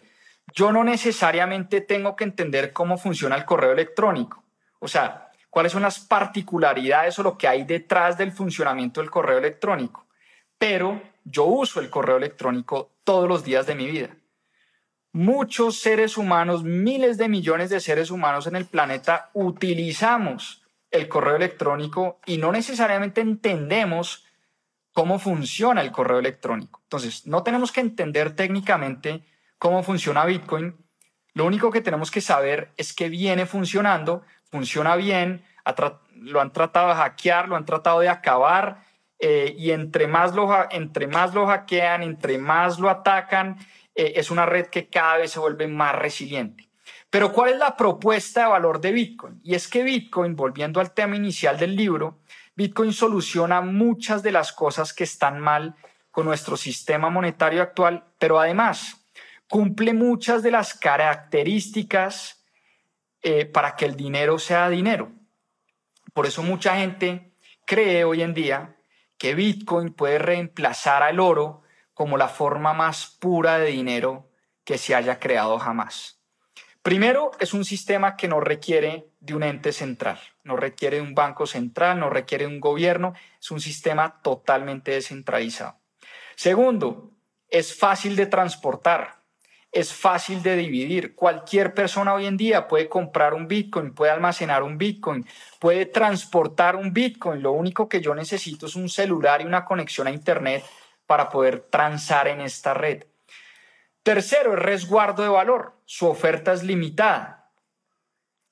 yo no necesariamente tengo que entender cómo funciona el correo electrónico. O sea, cuáles son las particularidades o lo que hay detrás del funcionamiento del correo electrónico pero yo uso el correo electrónico todos los días de mi vida. Muchos seres humanos, miles de millones de seres humanos en el planeta utilizamos el correo electrónico y no necesariamente entendemos cómo funciona el correo electrónico. Entonces, no tenemos que entender técnicamente cómo funciona Bitcoin. Lo único que tenemos que saber es que viene funcionando, funciona bien, lo han tratado de hackear, lo han tratado de acabar eh, y entre más, lo, entre más lo hackean, entre más lo atacan, eh, es una red que cada vez se vuelve más resiliente. Pero ¿cuál es la propuesta de valor de Bitcoin? Y es que Bitcoin, volviendo al tema inicial del libro, Bitcoin soluciona muchas de las cosas que están mal con nuestro sistema monetario actual, pero además cumple muchas de las características eh, para que el dinero sea dinero. Por eso mucha gente cree hoy en día que Bitcoin puede reemplazar al oro como la forma más pura de dinero que se haya creado jamás. Primero, es un sistema que no requiere de un ente central, no requiere de un banco central, no requiere de un gobierno, es un sistema totalmente descentralizado. Segundo, es fácil de transportar es fácil de dividir. Cualquier persona hoy en día puede comprar un Bitcoin, puede almacenar un Bitcoin, puede transportar un Bitcoin. Lo único que yo necesito es un celular y una conexión a Internet para poder transar en esta red. Tercero, el resguardo de valor. Su oferta es limitada.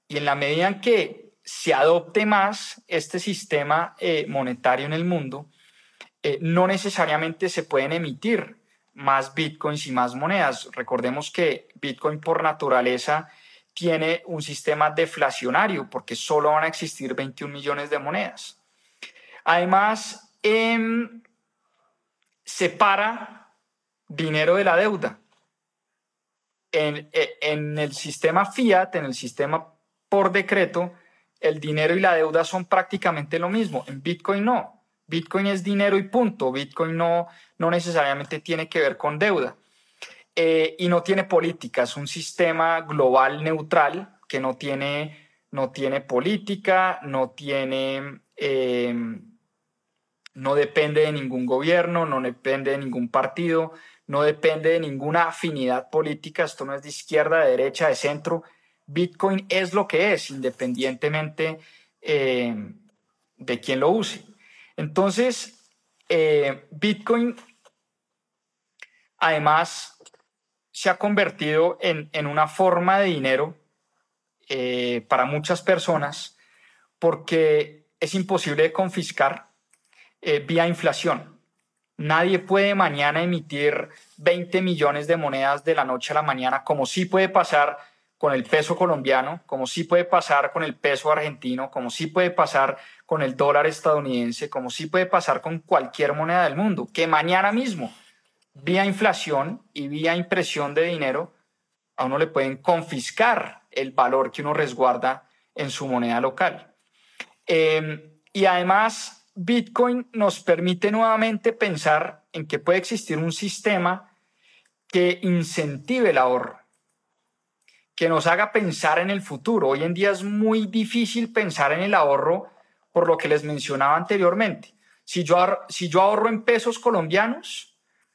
Y en la medida en que se adopte más este sistema eh, monetario en el mundo, eh, no necesariamente se pueden emitir más bitcoins y más monedas. Recordemos que Bitcoin por naturaleza tiene un sistema deflacionario porque solo van a existir 21 millones de monedas. Además, em, separa dinero de la deuda. en, e, en el sistema fiat, en el sistema por decreto, el dinero y la deuda son prácticamente lo mismo. En Bitcoin no. Bitcoin es dinero y punto. Bitcoin no, no necesariamente tiene que ver con deuda. Eh, y no tiene política, es un sistema global neutral que no tiene, no tiene política, no tiene, em, no depende de ningún gobierno, no depende de ningún partido, no depende de ninguna afinidad política, esto no es de izquierda, de derecha, de centro, Bitcoin es lo que es, independientemente eh, de quién lo use. Entonces, eh, Bitcoin además se ha convertido en, una forma de dinero eh, para muchas personas porque es imposible de confiscar vía inflación. Nadie puede mañana emitir 20 millones de monedas de la noche a la mañana, como sí puede pasar con el peso colombiano, como sí puede pasar con el peso argentino, como sí puede pasar con el dólar estadounidense, como sí puede pasar con cualquier moneda del mundo, que mañana mismo, vía inflación y vía impresión de dinero, a uno le pueden confiscar el valor que uno resguarda en su moneda local. Em, y además, Bitcoin nos permite nuevamente pensar en que puede existir un sistema que incentive el ahorro que nos haga pensar en el futuro. Hoy en día es muy difícil pensar en el ahorro por lo que les mencionaba anteriormente. Si yo, si yo ahorro en pesos colombianos,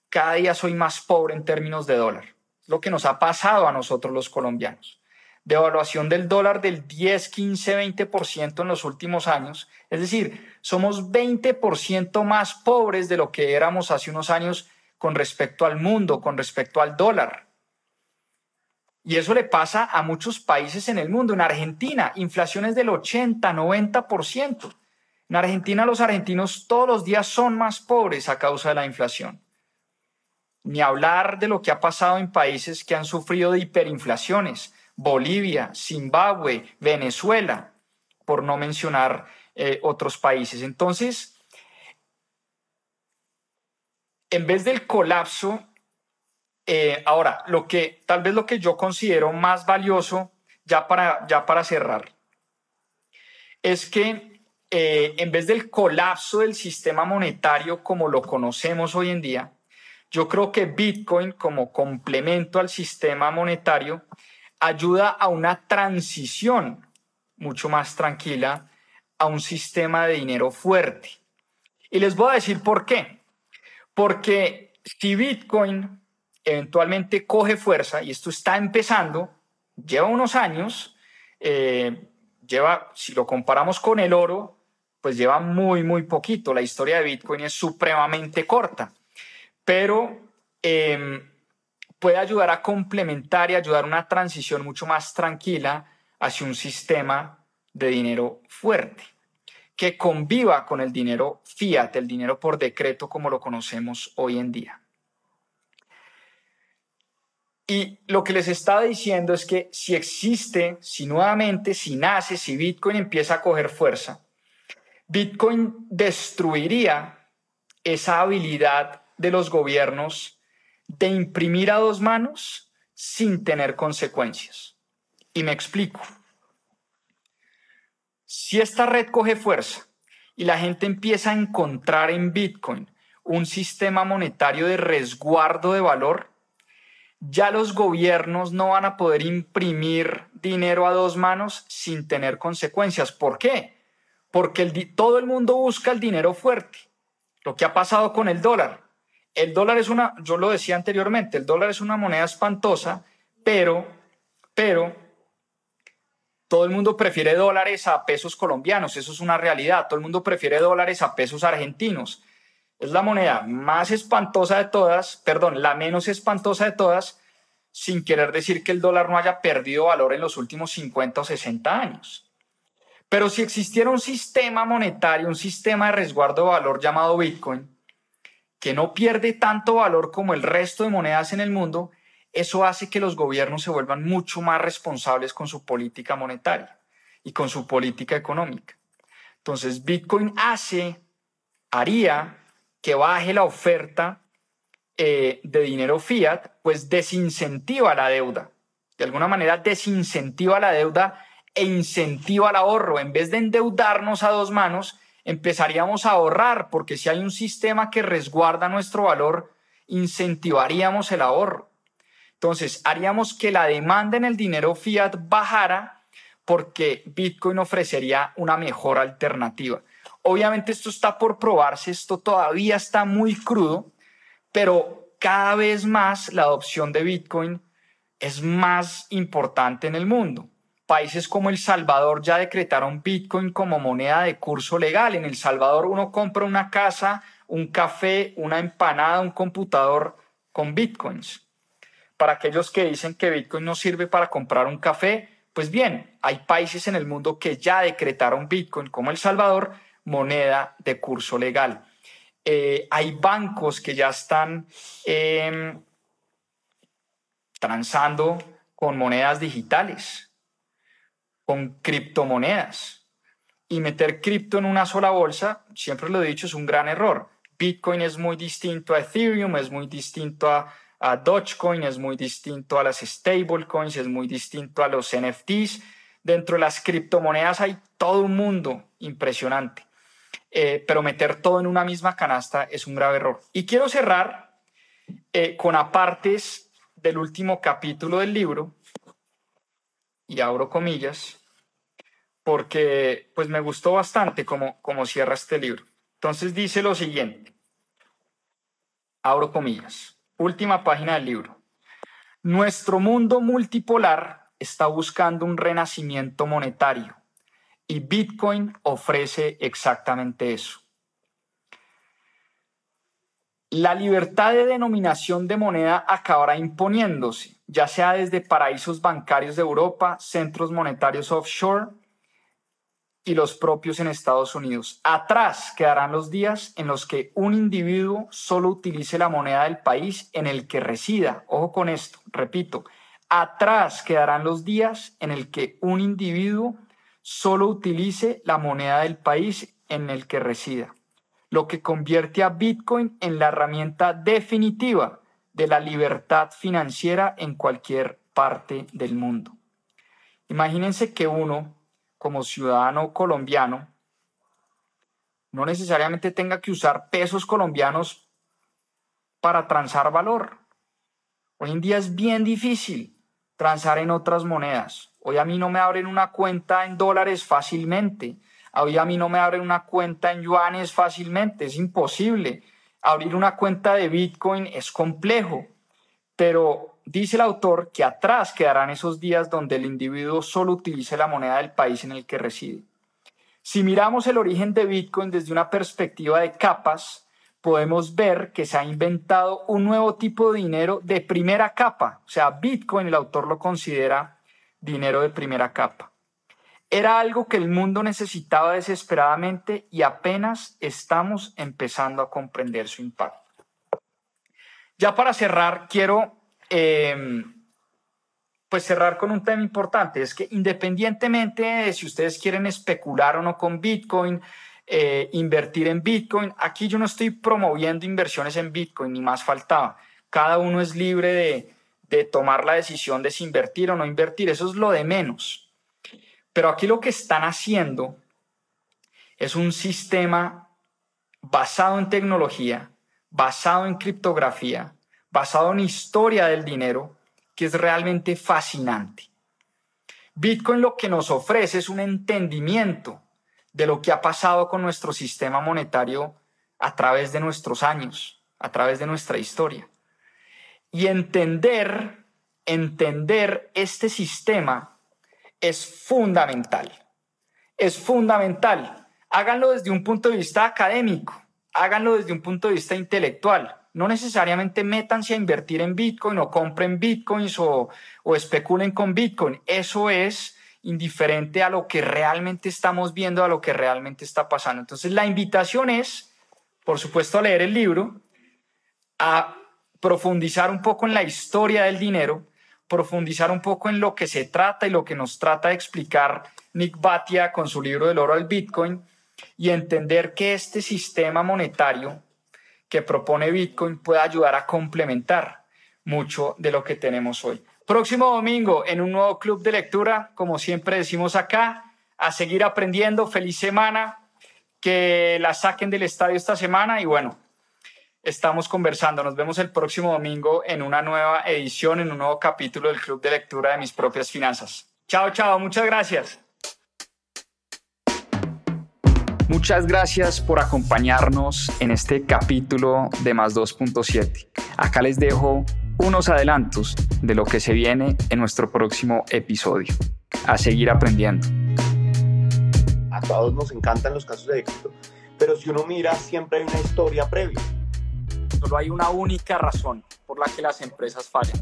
cada día soy más pobre en términos de dólar. Lo que nos ha pasado a nosotros los colombianos. Devaluación del dólar del 10, 15, 20% en los últimos años. Es decir, somos 20% más pobres de lo que éramos hace unos años con respecto al mundo, con respecto al dólar. Y eso le pasa a muchos países en el mundo. En Argentina, inflaciones del 80, 90%. En Argentina los argentinos todos los días son más pobres a causa de la inflación. Ni hablar de lo que ha pasado en países que han sufrido de hiperinflaciones. Bolivia, Zimbabue, Venezuela, por no mencionar eh, otros países. Entonces, en vez del colapso eh, ahora, lo que tal vez lo que yo considero más valioso, ya para, ya para cerrar, es que eh, en vez del colapso del sistema monetario como lo conocemos hoy en día, yo creo que Bitcoin como complemento al sistema monetario ayuda a una transición mucho más tranquila a un sistema de dinero fuerte. Y les voy a decir por qué. Porque si Bitcoin eventualmente coge fuerza y esto está empezando, lleva unos años, eh, lleva, si lo comparamos con el oro, pues lleva muy, muy poquito. La historia de Bitcoin es supremamente corta, pero em, puede ayudar a complementar y ayudar a una transición mucho más tranquila hacia un sistema de dinero fuerte que conviva con el dinero fiat, el dinero por decreto como lo conocemos hoy en día. Y lo que les estaba diciendo es que si existe, si nuevamente, si nace, si Bitcoin empieza a coger fuerza, Bitcoin destruiría esa habilidad de los gobiernos de imprimir a dos manos sin tener consecuencias. Y me explico. Si esta red coge fuerza y la gente empieza a encontrar en Bitcoin un sistema monetario de resguardo de valor, ya los gobiernos no van a poder imprimir dinero a dos manos sin tener consecuencias. ¿Por qué? Porque todo el mundo busca el dinero fuerte. Lo que ha pasado con el dólar. El dólar es una, yo lo decía anteriormente, el dólar es una moneda espantosa, pero, pero, todo el mundo prefiere dólares a pesos colombianos, eso es una realidad. Todo el mundo prefiere dólares a pesos argentinos. Es la moneda más espantosa de todas, perdón, la menos espantosa de todas, sin querer decir que el dólar no haya perdido valor en los últimos 50 o 60 años. Pero si existiera un sistema monetario, un sistema de resguardo de valor llamado Bitcoin, que no pierde tanto valor como el resto de monedas en el mundo, eso hace que los gobiernos se vuelvan mucho más responsables con su política monetaria y con su política económica. Entonces, Bitcoin hace, haría que baje la oferta eh, de dinero fiat, pues desincentiva la deuda. de alguna manera desincentiva la deuda e incentiva el ahorro. En vez de endeudarnos a dos manos, empezaríamos a ahorrar, porque si hay un sistema que resguarda nuestro valor, incentivaríamos el ahorro. Entonces, haríamos que la demanda en el dinero fiat bajara porque Bitcoin ofrecería una mejor alternativa. Obviamente esto está por probarse, esto todavía está muy crudo, pero cada vez más la adopción de Bitcoin es más importante en el mundo. Países como El Salvador ya decretaron Bitcoin como moneda de curso legal. En El Salvador uno compra una casa, un café, una empanada, un computador con Bitcoins. Para aquellos que dicen que Bitcoin no sirve para comprar un café, pues bien, hay países en el mundo que ya decretaron Bitcoin como El Salvador moneda de curso legal. Eh, hay bancos que ya están em, transando con monedas digitales, con criptomonedas. Y meter cripto en una sola bolsa, siempre lo he dicho, es un gran error. Bitcoin es muy distinto a Ethereum, es muy distinto a, a Dogecoin, es muy distinto a las stablecoins, es muy distinto a los NFTs. Dentro de las criptomonedas hay todo un mundo impresionante. Eh, pero meter todo en una misma canasta es un grave error. Y quiero cerrar eh, con apartes del último capítulo del libro, y abro comillas, porque pues me gustó bastante como, como cierra este libro. Entonces dice lo siguiente, abro comillas, última página del libro. Nuestro mundo multipolar está buscando un renacimiento monetario y Bitcoin ofrece exactamente eso. La libertad de denominación de moneda acabará imponiéndose, ya sea desde paraísos bancarios de Europa, centros monetarios offshore y los propios en Estados Unidos. Atrás quedarán los días en los que un individuo solo utilice la moneda del país en el que resida. Ojo con esto, repito, atrás quedarán los días en el que un individuo solo utilice la moneda del país en el que resida, lo que convierte a Bitcoin en la herramienta definitiva de la libertad financiera en cualquier parte del mundo. Imagínense que uno, como ciudadano colombiano, no necesariamente tenga que usar pesos colombianos para transar valor. Hoy en día es bien difícil transar en otras monedas. Hoy a mí no me abren una cuenta en dólares fácilmente. Hoy a mí no me abren una cuenta en yuanes fácilmente. Es imposible. Abrir una cuenta de Bitcoin es complejo. Pero dice el autor que atrás quedarán esos días donde el individuo solo utilice la moneda del país en el que reside. Si miramos el origen de Bitcoin desde una perspectiva de capas, podemos ver que se ha inventado un nuevo tipo de dinero de primera capa. O sea, Bitcoin el autor lo considera dinero de primera capa. Era algo que el mundo necesitaba desesperadamente y apenas estamos empezando a comprender su impacto. Ya para cerrar, quiero em, pues cerrar con un tema importante. Es que independientemente de si ustedes quieren especular o no con Bitcoin, eh, invertir en Bitcoin, aquí yo no estoy promoviendo inversiones en Bitcoin, ni más faltaba. Cada uno es libre de, de tomar la decisión de si invertir o no invertir. Eso es lo de menos. Pero aquí lo que están haciendo es un sistema basado en tecnología, basado en criptografía, basado en historia del dinero, que es realmente fascinante. Bitcoin lo que nos ofrece es un entendimiento de lo que ha pasado con nuestro sistema monetario a través de nuestros años, a través de nuestra historia. Y entender, entender este sistema es fundamental. Es fundamental. Háganlo desde un punto de vista académico, háganlo desde un punto de vista intelectual. No necesariamente métanse a invertir en Bitcoin o compren Bitcoins o, especulen con Bitcoin. Eso es indiferente a lo que realmente estamos viendo, a lo que realmente está pasando. Entonces la invitación es, por supuesto, a leer el libro, a profundizar un poco en la historia del dinero, profundizar un poco en lo que se trata y lo que nos trata de explicar Nick Batia con su libro del oro al Bitcoin y entender que este sistema monetario que propone Bitcoin puede ayudar a complementar mucho de lo que tenemos hoy. Próximo domingo en un nuevo club de lectura, como siempre decimos acá, a seguir aprendiendo. Feliz semana, que la saquen del estadio esta semana y bueno, estamos conversando. Nos vemos el próximo domingo en una nueva edición, en un nuevo capítulo del Club de Lectura de Mis Propias Finanzas. Chao, chao, muchas gracias. Muchas gracias por acompañarnos en este capítulo de Más 2.7. Acá les dejo unos adelantos de lo que se viene en nuestro próximo episodio. A seguir aprendiendo. A todos nos encantan los casos de éxito, pero si uno mira, siempre hay una historia previa. Solo hay una única razón por la que las empresas fallan,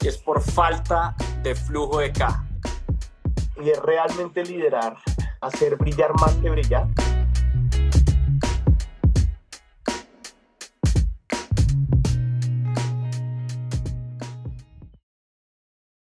y es por falta de flujo de caja. Y es realmente liderar, hacer brillar más que brillar